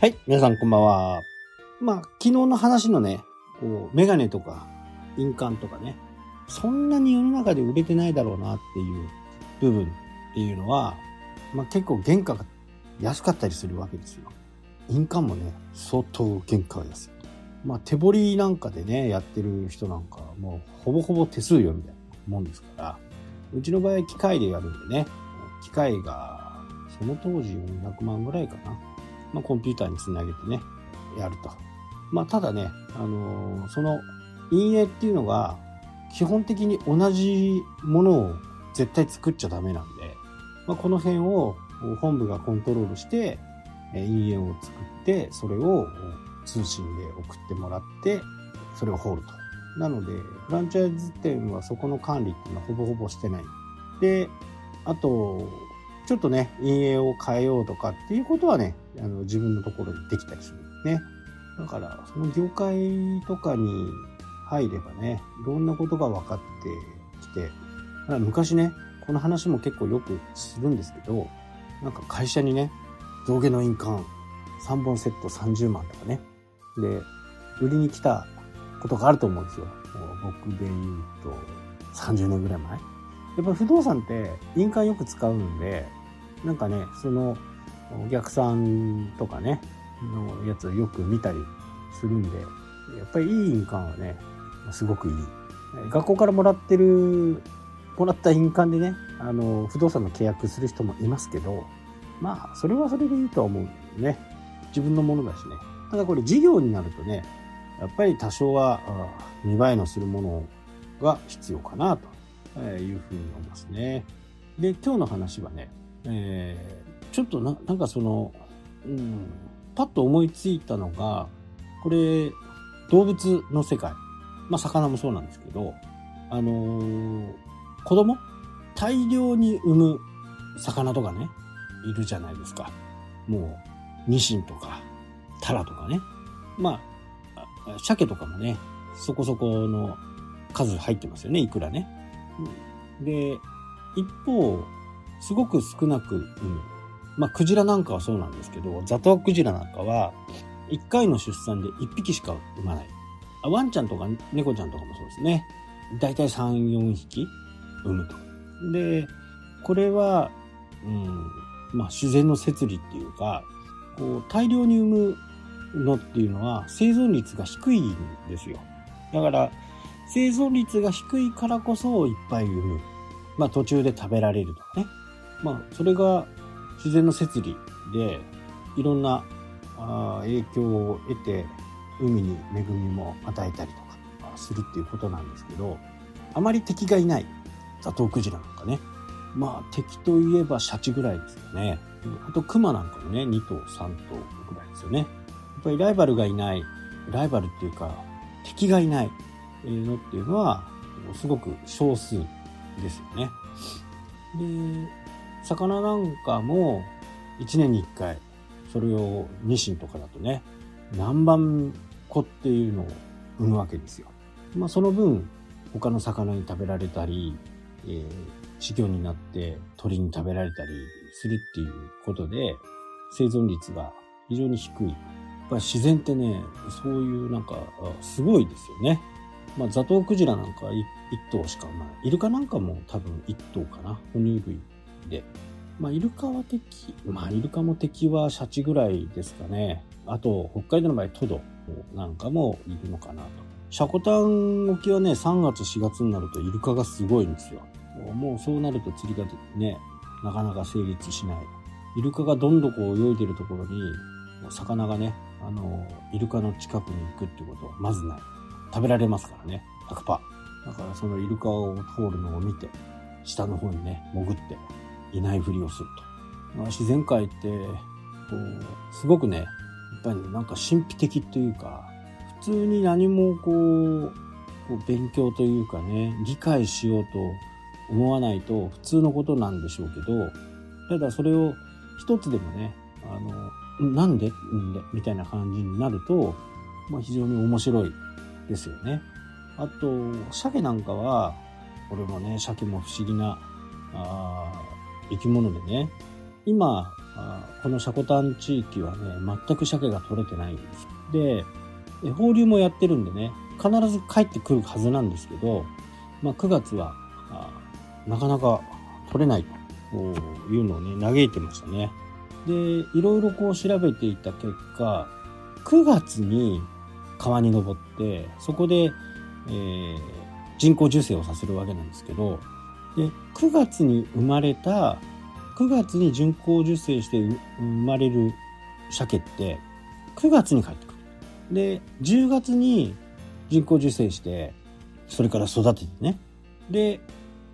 はい、皆さんこんばんは。まあ、昨日の話のね、こう、メガネとか、印鑑とかね、そんなに世の中で売れてないだろうなっていう部分っていうのは、まあ結構原価が安かったりするわけですよ。印鑑もね、相当原価が安い。まあ手彫りなんかでね、やってる人なんか、もうほぼほぼ手数料みたいなもんですから、うちの場合機械でやるんでね、機械がその当時400万ぐらいかな。まあ、コンピューターにつなげてね、やると。まあ、ただね、あのー、その陰影っていうのが、基本的に同じものを絶対作っちゃダメなんで、まあ、この辺を本部がコントロールして、陰影を作って、それを通信で送ってもらって、それをホールと。なので、フランチャイズ店はそこの管理っていうのはほぼほぼしてない。で、あと、ちょっとね、陰影を変えようとかっていうことはね、あの自分のところでできたりするね。だから、その業界とかに入ればね、いろんなことが分かってきて、昔ね、この話も結構よくするんですけど、なんか会社にね、象牙の印鑑3本セット30万とかね。で、売りに来たことがあると思うんですよ。僕で言うと30年ぐらい前。やっぱ不動産って印鑑よく使うんで、なんかね、そのお客さんとかね、のやつをよく見たりするんで、やっぱりいい印鑑はね、すごくいい。学校からもらってる、もらった印鑑でね、あの、不動産の契約する人もいますけど、まあ、それはそれでいいとは思うね。自分のものだしね。ただこれ事業になるとね、やっぱり多少は見栄えのするものが必要かなというふうに思いますね。で、今日の話はね、えー、ちょっとななんかその、うん、パッと思いついたのが、これ、動物の世界。まあ、魚もそうなんですけど、あのー、子供？大量に産む魚とかね、いるじゃないですか。もう、ニシンとか、タラとかね。まあ、鮭とかもね、そこそこの数入ってますよね、いくらね。で、一方、すごく少なく産む。まあ、クジラなんかはそうなんですけど、ザトウクジラなんかは、1回の出産で1匹しか産まない。あワンちゃんとか猫ちゃんとかもそうですね。だいたい3、4匹産むと。で、これは、うん、まあ、自然の摂理っていうか、こう、大量に産むのっていうのは生存率が低いんですよ。だから、生存率が低いからこそいっぱい産む。まあ、途中で食べられるとかね。まあ、それが自然の摂理で、いろんなあ影響を得て、海に恵みも与えたりとかするっていうことなんですけど、あまり敵がいない。ザトウクジラなんかね。まあ、敵といえばシャチぐらいですよね。あと、クマなんかもね、2頭、3頭ぐらいですよね。やっぱりライバルがいない、ライバルっていうか、敵がいないのっていうのは、すごく少数ですよね。で、魚なんかも1年に1回、それをニシンとかだとね、何万個っていうのを産むわけですよ。まあその分、他の魚に食べられたり、えー、飼料になって鳥に食べられたりするっていうことで、生存率が非常に低い。やっぱ自然ってね、そういうなんか、すごいですよね。まあ、ザトウクジラなんか1頭しか、まあ、イルカなんかも多分1頭かな。哺乳類で。まあ、イルカは敵、まあ、イルカも敵はシャチぐらいですかね。あと、北海道の場合、トドなんかもいるのかなと。シャコタン沖はね、3月4月になるとイルカがすごいんですよ。もうそうなると釣りがね、なかなか成立しない。イルカがどんどんこう泳いでるところに、魚がね、あの、イルカの近くに行くってことはまずない。食べられますからね、100%。だからそのイルカを通るのを見て、下の方にね、潜って、いないふりをすると。自然界って、こう、すごくね、やっぱりなんか神秘的というか、普通に何もこう、こう勉強というかね、理解しようと思わないと普通のことなんでしょうけど、ただそれを一つでもね、あの、なんで？んで？みたいな感じになると、まあ非常に面白いですよね。あと、鮭なんかは、これもね、鮭も不思議な、あ生き物でね、今、この積丹地域はね、全く鮭が取れてないんです。で、放流もやってるんでね、必ず帰ってくるはずなんですけど、まあ、9月はなかなか取れないというのをね、嘆いてましたね。で、いろいろこう調べていた結果、9月に川に登って、そこで、えー、人工授精をさせるわけなんですけど、で、9月に生まれた、9月に人工授精して生まれる鮭って、9月に帰ってくる。で、10月に人工授精して、それから育ててね。で、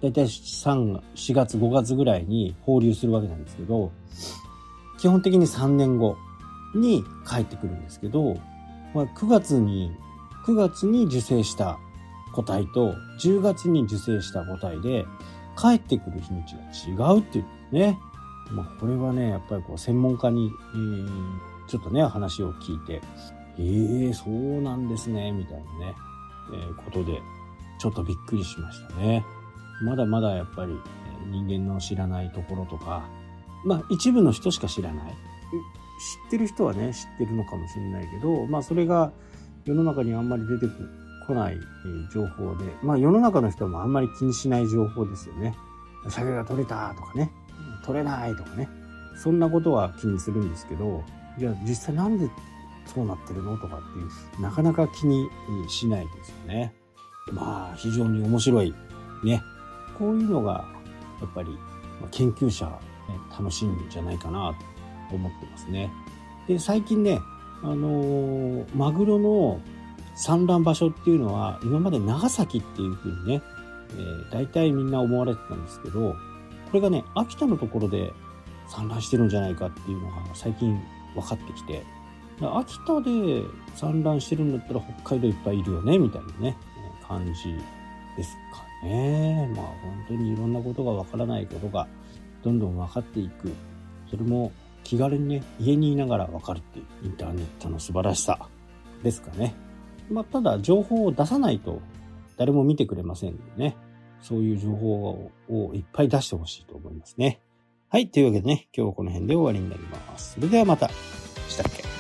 だいたい3、4月、5月ぐらいに放流するわけなんですけど、基本的に3年後に帰ってくるんですけど、まあ、9月に、9月に受精した個体と10月に受精した個体で帰ってくる日にちが違うっていうね。まあ、これはね、やっぱりこう専門家に、えー、ちょっとね、話を聞いて、ええー、そうなんですね、みたいなね、えー、ことで、ちょっとびっくりしましたね。まだまだやっぱり人間の知らないところとか、まあ一部の人しか知らない。知ってる人はね、知ってるのかもしれないけど、まあそれが世の中にあんまり出てくるこない情報で、まあ世の中の人もあんまり気にしない情報ですよね。鮭が取れたとかね、取れないとかね。そんなことは気にするんですけど、じゃあ実際なんでそうなってるのとかっていう、なかなか気にしないですよね。まあ非常に面白いね、こういうのが、やっぱり、研究者、ね、楽しいんじゃないかなと思ってますね。で、最近ね、あのー、マグロの産卵場所っていうのは、今まで長崎っていうふうにね、えー、大体みんな思われてたんですけど、これがね、秋田のところで産卵してるんじゃないかっていうのが最近分かってきて、秋田で産卵してるんだったら北海道いっぱいいるよね、みたいなね、感じですかね。まあ本当にいろんなことがわからないことがどんどん分かっていく。それも気軽にね、家にいながら分かるっていうインターネットの素晴らしさですかね。まあただ情報を出さないと誰も見てくれませんのでね。そういう情報をいっぱい出してほしいと思いますね。はい。というわけでね、今日はこの辺で終わりになります。それではまた。したっけ？